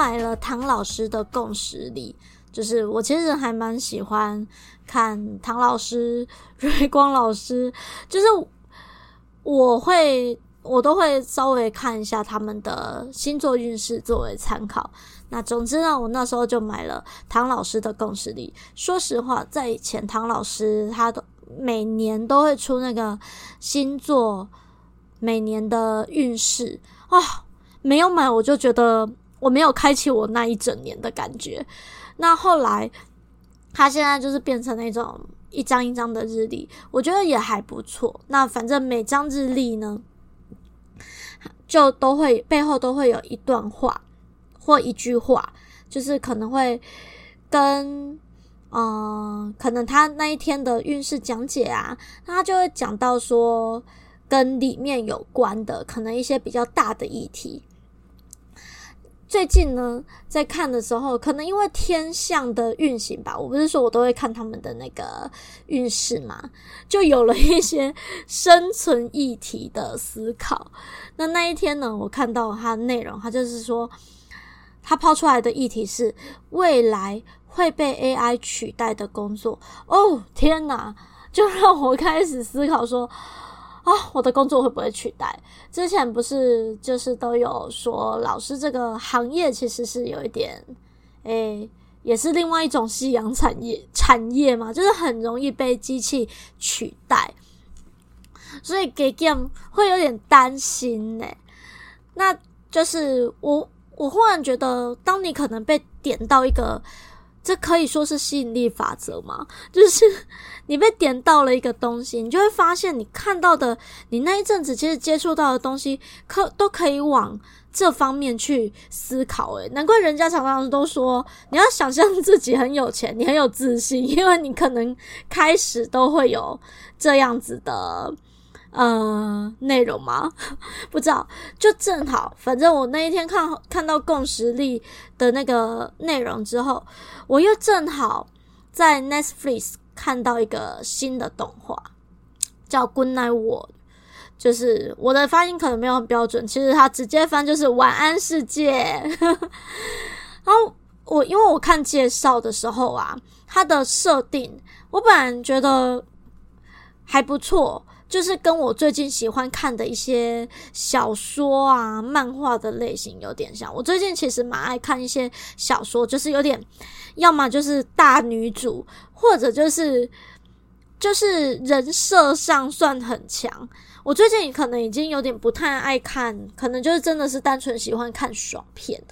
买了唐老师的共时历，就是我其实还蛮喜欢看唐老师、瑞光老师，就是我会我都会稍微看一下他们的星座运势作为参考。那总之呢，我那时候就买了唐老师的共时历。说实话，在以前唐老师他都每年都会出那个星座。每年的运势啊，没有买我就觉得我没有开启我那一整年的感觉。那后来，他现在就是变成那种一张一张的日历，我觉得也还不错。那反正每张日历呢，就都会背后都会有一段话或一句话，就是可能会跟嗯、可能他那一天的运势讲解啊，他就会讲到说。跟里面有关的，可能一些比较大的议题。最近呢，在看的时候，可能因为天象的运行吧，我不是说我都会看他们的那个运势嘛，就有了一些生存议题的思考。那那一天呢，我看到它的内容，它就是说，它抛出来的议题是未来会被 AI 取代的工作。哦，天哪，就让我开始思考说。啊、我的工作会不会取代？之前不是就是都有说，老师这个行业其实是有一点，诶、也是另外一种夕阳产业产业嘛，就是很容易被机器取代，所以给 game 会有点担心呢。那就是我我忽然觉得，当你可能被点到一个。这可以说是吸引力法则吗？就是你被点到了一个东西，你就会发现你看到的，你那一阵子其实接触到的东西，可都可以往这方面去思考。诶，难怪人家常常都说，你要想象自己很有钱，你很有自信，因为你可能开始都会有这样子的。呃，内容吗？不知道，就正好，反正我那一天看看到共识力的那个内容之后，我又正好在 Netflix 看到一个新的动画，叫《Good Night World》，就是我的发音可能没有很标准，其实它直接翻就是“晚安世界”。然后我因为我看介绍的时候啊，它的设定我本来觉得还不错。就是跟我最近喜欢看的一些小说啊、漫画的类型有点像。我最近其实蛮爱看一些小说，就是有点，要么就是大女主，或者就是就是人设上算很强。我最近可能已经有点不太爱看，可能就是真的是单纯喜欢看爽片，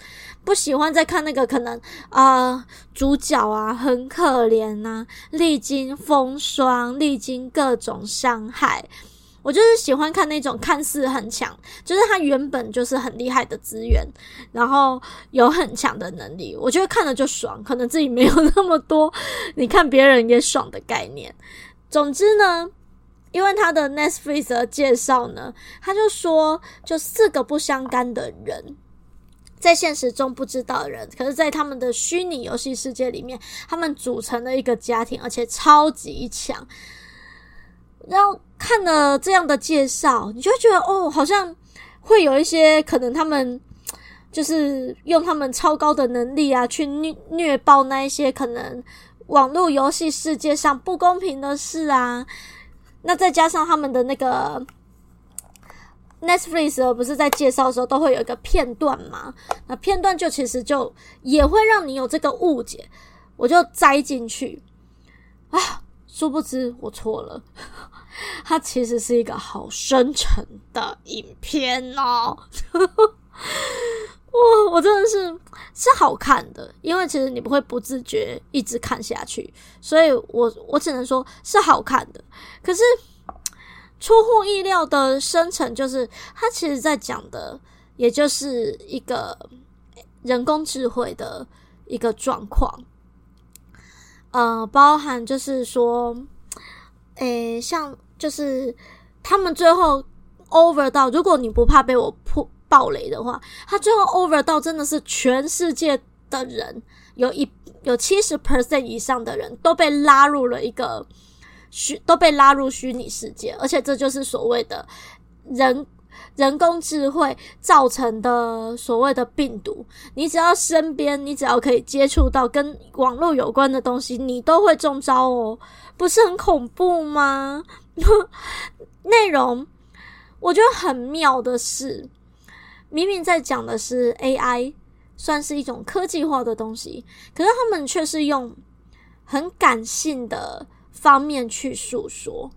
不喜欢再看那个可能啊、主角啊很可怜呐、啊，历经风霜，历经各种伤害。我就是喜欢看那种看似很强，就是他原本就是很厉害的资源，然后有很强的能力，我觉得看了就爽，可能自己没有那么多，你看别人也爽的概念。总之呢。因为他的 Netflix 的介绍呢，他就说，就四个不相干的人，在现实中不知道的人，可是，在他们的虚拟游戏世界里面，他们组成了一个家庭，而且超级强。然后看了这样的介绍，你就会觉得，哦，好像会有一些可能，他们就是用他们超高的能力啊，去虐虐爆那一些可能网络游戏世界上不公平的事啊。那再加上他们的那个 Netflix 不是在介绍的时候都会有一个片段嘛？那片段就其实就也会让你有这个误解，我就栽进去啊，殊不知我错了，它其实是一个好深沉的影片哦。我我真的是是好看的，因为其实你不会不自觉一直看下去，所以我我只能说是好看的。可是出乎意料的深层，就是它其实在讲的，也就是一个人工智慧的一个状况，呃，包含就是说，诶，像就是他们最后 over 到，如果你不怕被我破。暴雷的话，他最后 over 到真的是全世界的人有一有七十 percent 以上的人都被拉入了一个虚，都被拉入虚拟世界，而且这就是所谓的人人工智慧造成的所谓的病毒。你只要身边，你只要可以接触到跟网络有关的东西，你都会中招哦，不是很恐怖吗？内容我觉得很妙的是。明明在讲的是 AI，算是一种科技化的东西，可是他们却是用很感性的方面去诉说。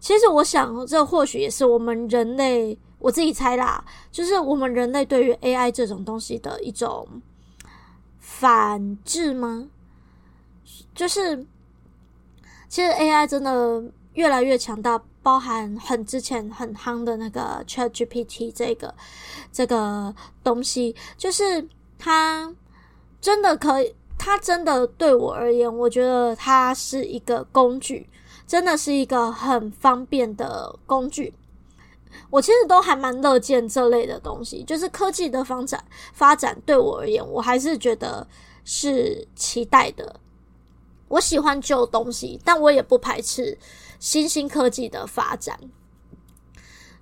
其实我想，这或许也是我们人类，我自己猜啦，就是我们人类对于 AI 这种东西的一种反制吗？就是其实 AI 真的越来越强大。包含很之前很夯的那个 ChatGPT 这个这个东西，就是它真的可以，它真的对我而言，我觉得它是一个工具，真的是一个很方便的工具。我其实都还蛮乐见这类的东西，就是科技的发展发展对我而言，我还是觉得是期待的。我喜欢旧东西，但我也不排斥。新兴科技的发展，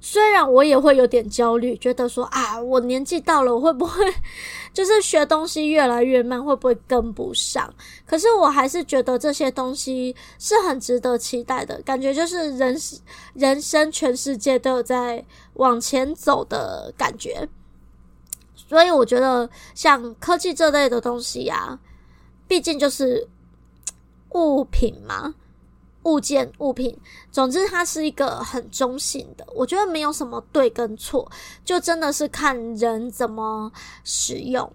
虽然我也会有点焦虑，觉得说啊，我年纪到了，我会不会 就是学东西越来越慢，会不会跟不上？可是我还是觉得这些东西是很值得期待的，感觉就是人人生全世界都有在往前走的感觉。所以我觉得像科技这类的东西呀，毕竟就是物品嘛。物件、物品，总之它是一个很中性的，我觉得没有什么对跟错，就真的是看人怎么使用。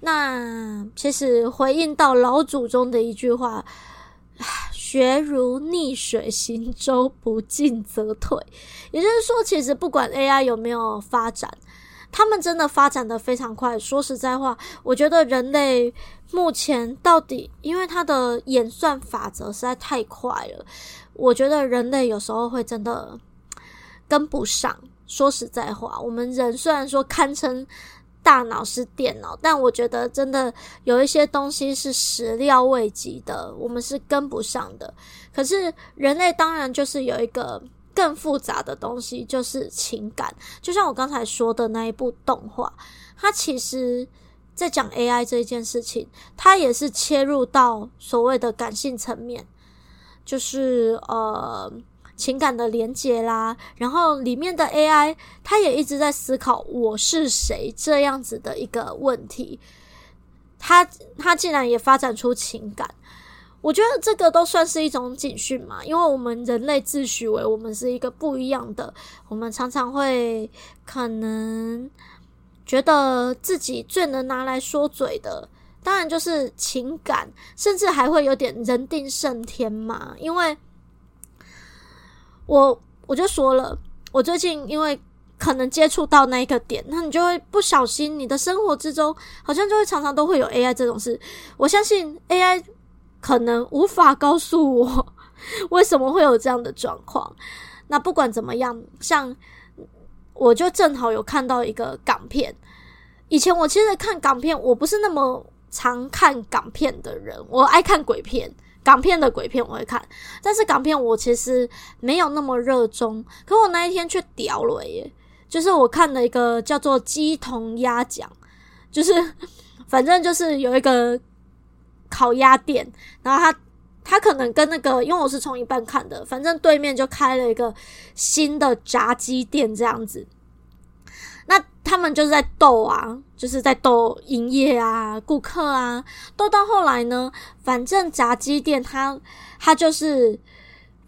那其实回应到老祖宗的一句话：“学如逆水行舟，不进则退。”也就是说，其实不管 AI 有没有发展。他们真的发展的非常快。说实在话，我觉得人类目前到底，因为它的演算法则实在太快了，我觉得人类有时候会真的跟不上。说实在话，我们人虽然说堪称大脑是电脑，但我觉得真的有一些东西是始料未及的，我们是跟不上的。可是人类当然就是有一个。更复杂的东西就是情感，就像我刚才说的那一部动画，它其实在讲 AI 这一件事情，它也是切入到所谓的感性层面，就是呃情感的连接啦。然后里面的 AI，它也一直在思考我是谁这样子的一个问题，它它竟然也发展出情感。我觉得这个都算是一种警讯嘛，因为我们人类自诩为我们是一个不一样的，我们常常会可能觉得自己最能拿来说嘴的，当然就是情感，甚至还会有点人定胜天嘛。因为我我就说了，我最近因为可能接触到那一个点，那你就会不小心，你的生活之中好像就会常常都会有 AI 这种事。我相信 AI。可能无法告诉我 为什么会有这样的状况。那不管怎么样，像我就正好有看到一个港片。以前我其实看港片，我不是那么常看港片的人，我爱看鬼片，港片的鬼片我会看，但是港片我其实没有那么热衷。可我那一天却屌了耶！就是我看了一个叫做《鸡同鸭讲》，就是 反正就是有一个。烤鸭店，然后他他可能跟那个，因为我是从一半看的，反正对面就开了一个新的炸鸡店这样子。那他们就是在斗啊，就是在斗营业啊，顾客啊，斗到后来呢，反正炸鸡店他他就是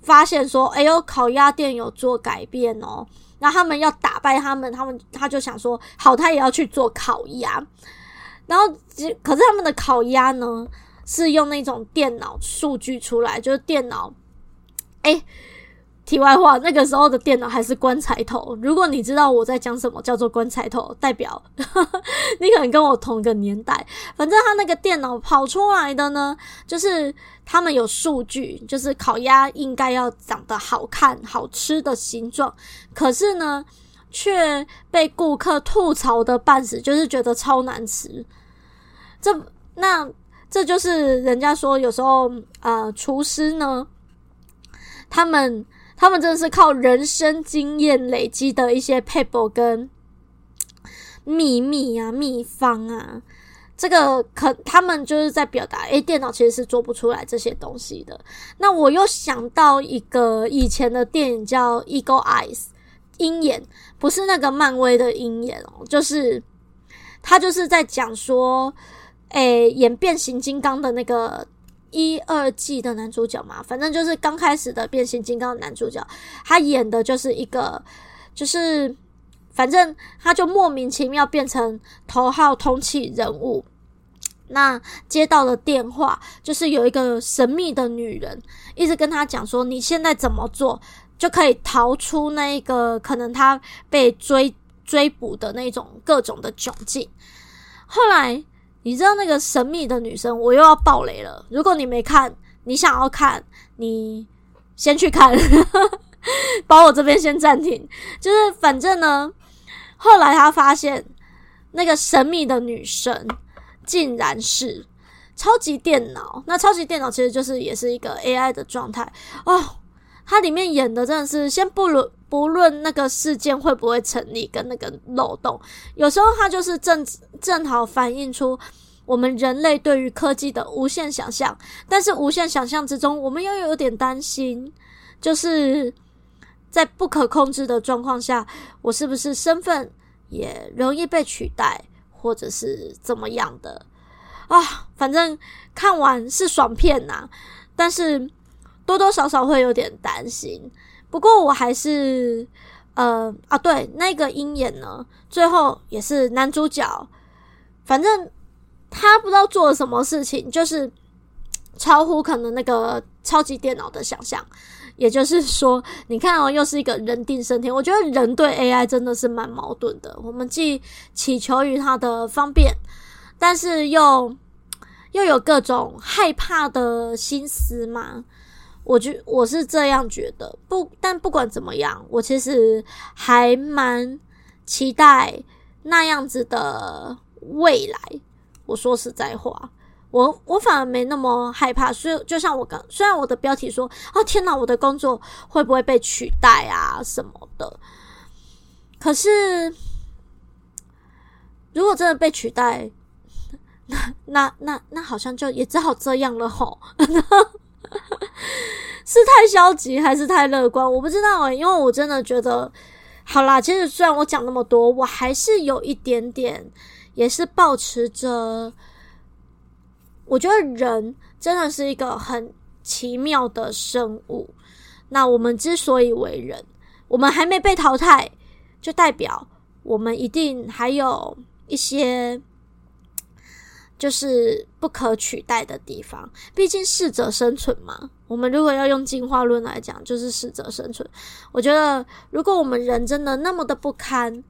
发现说，哎呦，烤鸭店有做改变哦。然后他们要打败他们，他们他就想说，好，他也要去做烤鸭。然后，可是他们的烤鸭呢，是用那种电脑数据出来，就是电脑，哎。题外话，那个时候的电脑还是棺材头。如果你知道我在讲什么叫做棺材头，代表 你可能跟我同个年代。反正他那个电脑跑出来的呢，就是他们有数据，就是烤鸭应该要长得好看、好吃的形状，可是呢，却被顾客吐槽的半死，就是觉得超难吃。这那这就是人家说有时候呃，厨师呢，他们。他们真的是靠人生经验累积的一些 paper 跟秘密啊、秘方啊，这个可他们就是在表达，诶，电脑其实是做不出来这些东西的。那我又想到一个以前的电影叫《Eagle Eyes》鹰眼，不是那个漫威的鹰眼哦，就是他就是在讲说，诶，演变形金刚的那个。一二季的男主角嘛，反正就是刚开始的变形金刚男主角，他演的就是一个，就是反正他就莫名其妙变成头号通缉人物。那接到了电话，就是有一个神秘的女人一直跟他讲说，你现在怎么做就可以逃出那个可能他被追追捕的那种各种的窘境。后来。你知道那个神秘的女生，我又要爆雷了。如果你没看，你想要看，你先去看，把我这边先暂停。就是反正呢，后来他发现那个神秘的女生竟然是超级电脑。那超级电脑其实就是也是一个 AI 的状态哦。它里面演的真的是，先不论不论那个事件会不会成立，跟那个漏洞，有时候它就是正正好反映出我们人类对于科技的无限想象，但是无限想象之中，我们又有点担心，就是在不可控制的状况下，我是不是身份也容易被取代，或者是怎么样的啊？反正看完是爽片呐，但是。多多少少会有点担心，不过我还是，呃啊，对，那个鹰眼呢，最后也是男主角，反正他不知道做了什么事情，就是超乎可能那个超级电脑的想象。也就是说，你看哦，又是一个人定胜天。我觉得人对 AI 真的是蛮矛盾的，我们既祈求于它的方便，但是又又有各种害怕的心思嘛。我觉我是这样觉得，不，但不管怎么样，我其实还蛮期待那样子的未来。我说实在话，我我反而没那么害怕。所以，就像我刚，虽然我的标题说：“哦，天哪，我的工作会不会被取代啊？”什么的。可是，如果真的被取代，那那那那好像就也只好这样了吼。是太消极还是太乐观？我不知道欸，因为我真的觉得，好啦，其实虽然我讲那么多，我还是有一点点，也是抱持着，我觉得人真的是一个很奇妙的生物。那我们之所以为人，我们还没被淘汰，就代表我们一定还有一些。就是不可取代的地方，毕竟适者生存嘛。我们如果要用进化论来讲，就是适者生存。我觉得，如果我们人真的那么的不堪，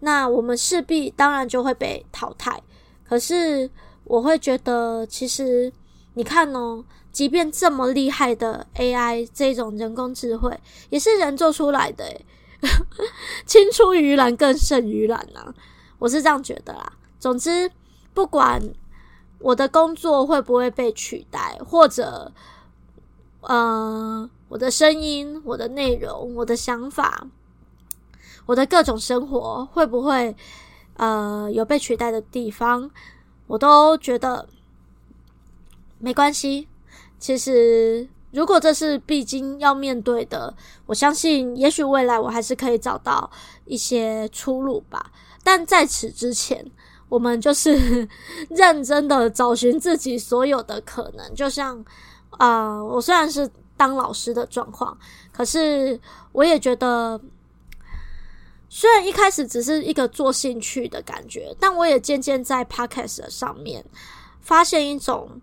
那我们势必当然就会被淘汰。可是，我会觉得，其实你看哦，即便这么厉害的 AI 这种人工智慧，也是人做出来的，青出于蓝更胜于蓝啊。我是这样觉得啦。总之。不管我的工作会不会被取代，或者，呃，我的声音、我的内容、我的想法、我的各种生活会不会，呃，有被取代的地方，我都觉得没关系。其实，如果这是必经要面对的，我相信，也许未来我还是可以找到一些出路吧。但在此之前，我们就是 认真的找寻自己所有的可能，就像啊、我虽然是当老师的状况，可是我也觉得虽然一开始只是一个做兴趣的感觉，但我也渐渐在 Podcast 上面发现一种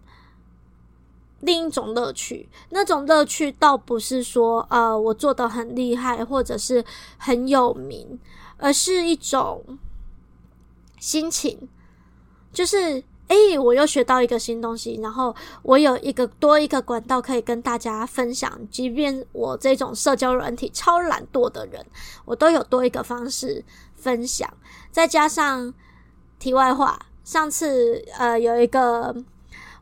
另一种乐趣。那种乐趣倒不是说呃我做得很厉害或者是很有名，而是一种心情，就是。诶，我又学到一个新东西，然后我有一个多一个管道可以跟大家分享。即便我这种社交软体超懒惰的人，我都有多一个方式分享。再加上题外话，上次呃有一个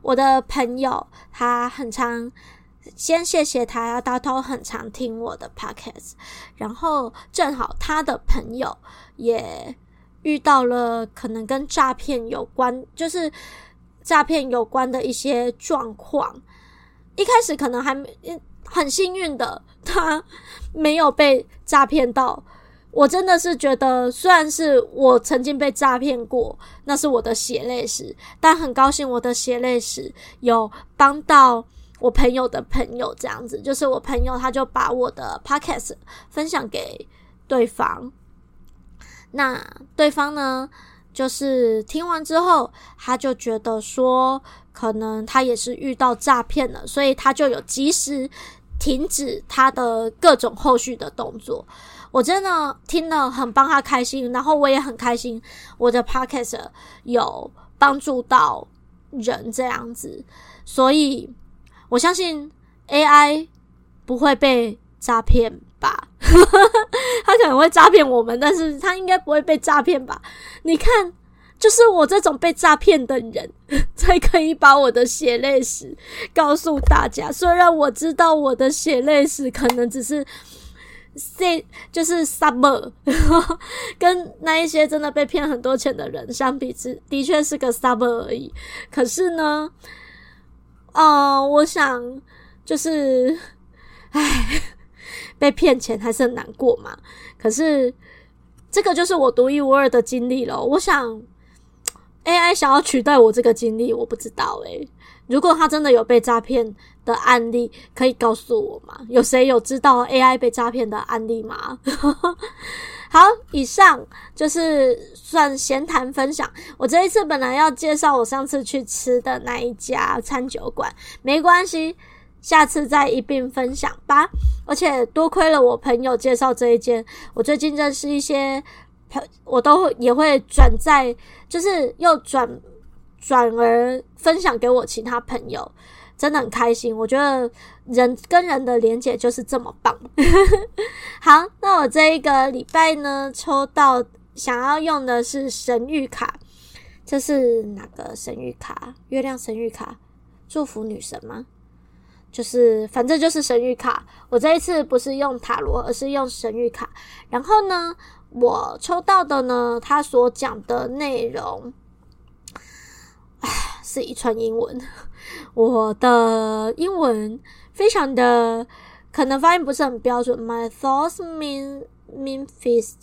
我的朋友，他很常，先谢谢他，他都很常听我的 podcast，然后正好他的朋友也。遇到了可能跟诈骗有关，就是诈骗有关的一些状况。一开始可能还很幸运的，他没有被诈骗到。我真的是觉得，虽然是我曾经被诈骗过，那是我的血泪史，但很高兴我的血泪史有帮到我朋友的朋友。这样子，就是我朋友他就把我的 podcast 分享给对方。那对方呢，就是听完之后，他就觉得说，可能他也是遇到诈骗了，所以他就有及时停止他的各种后续的动作。我真的听了很帮他开心，然后我也很开心，我的 podcast 有帮助到人这样子，所以我相信 AI 不会被诈骗。吧，他可能会诈骗我们，但是他应该不会被诈骗吧？你看，就是我这种被诈骗的人，才可以把我的血泪史告诉大家。虽然我知道我的血泪史可能只是这就是 summer，跟那一些真的被骗很多钱的人相比之，的确是个 summer 而已。可是呢，哦、我想就是，唉。被骗钱还是很难过嘛？可是这个就是我独一无二的经历了。我想 AI 想要取代我这个经历，我不知道诶。如果他真的有被诈骗的案例，可以告诉我吗？有谁有知道 AI 被诈骗的案例吗？好，以上就是算闲谈分享。我这一次本来要介绍我上次去吃的那一家餐酒馆，没关系。下次再一并分享吧。而且多亏了我朋友介绍这一间，我最近认识一些朋，我都也会转载，就是又转转而分享给我其他朋友，真的很开心。我觉得人跟人的连接就是这么棒。好，那我这一个礼拜呢，抽到想要用的是神谕卡，这是哪个神谕卡？月亮神谕卡，祝福女神吗？就是，反正就是神谕卡。我这一次不是用塔罗，而是用神谕卡。然后呢，我抽到的呢，他所讲的内容，唉，是一串英文。我的英文非常的可能发音不是很标准。My thoughts mean mean feast，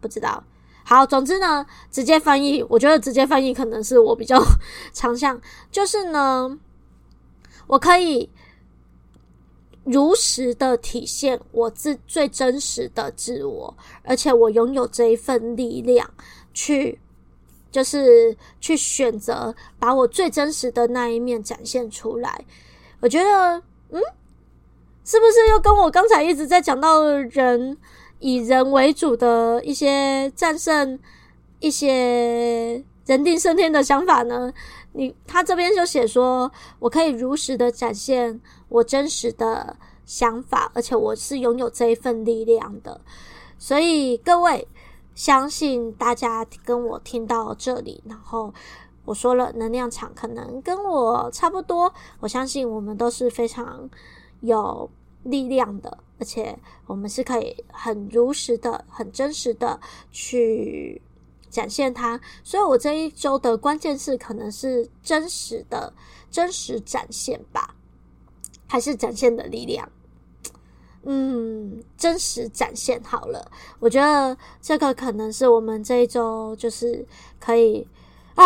不知道。好，总之呢，直接翻译，我觉得直接翻译可能是我比较 长项。就是呢，我可以。如实的体现我自最真实的自我，而且我拥有这一份力量，去就是去选择把我最真实的那一面展现出来。我觉得，嗯，是不是又跟我刚才一直在讲到人以人为主的一些战胜一些人定胜天的想法呢？你他这边就写说，我可以如实的展现我真实的想法，而且我是拥有这一份力量的。所以各位，相信大家跟我听到这里，然后我说了，能量场可能跟我差不多。我相信我们都是非常有力量的，而且我们是可以很如实的、很真实的去。展现它，所以我这一周的关键字可能是真实的、真实展现吧，还是展现的力量？嗯，真实展现好了。我觉得这个可能是我们这一周就是可以啊，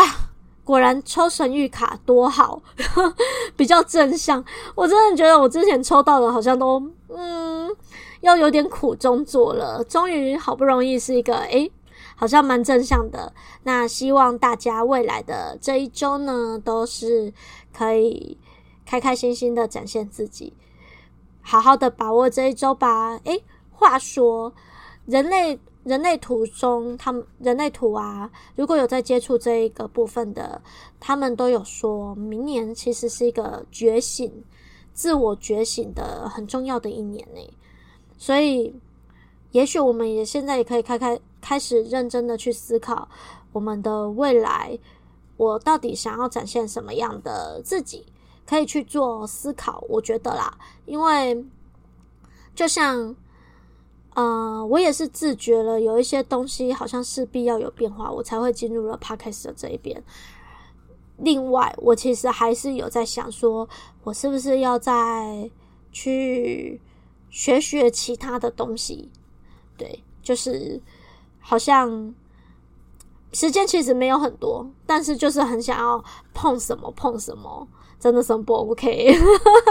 果然抽神谕卡多好，比较正向。我真的觉得我之前抽到的好像都嗯。要有点苦中作乐，终于好不容易是一个诶，好像蛮正向的。那希望大家未来的这一周呢，都是可以开开心心的展现自己，好好的把握这一周吧。诶，话说人类。人类图中，他们人类图啊，如果有在接触这一个部分的，他们都有说，明年其实是一个觉醒、自我觉醒的很重要的一年呢。所以，也许我们也现在也可以开开开始认真的去思考我们的未来，我到底想要展现什么样的自己，可以去做思考。我觉得啦，因为就像。呃，我也是自觉了，有一些东西好像势必要有变化，我才会进入了 Podcast 的这一边。另外，我其实还是有在想说，我是不是要再去学学其他的东西？对，就是好像时间其实没有很多，但是就是很想要碰什么碰什么，真的是不 OK。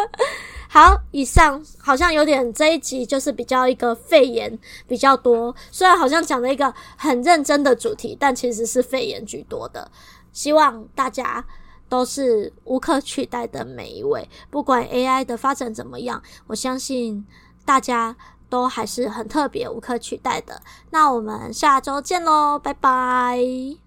好，以上好像有点这一集就是比较一个肺炎比较多，虽然好像讲了一个很认真的主题，但其实是肺炎居多的。希望大家都是无可取代的每一位，不管 AI 的发展怎么样，我相信大家都还是很特别、无可取代的。那我们下周见喽，拜拜。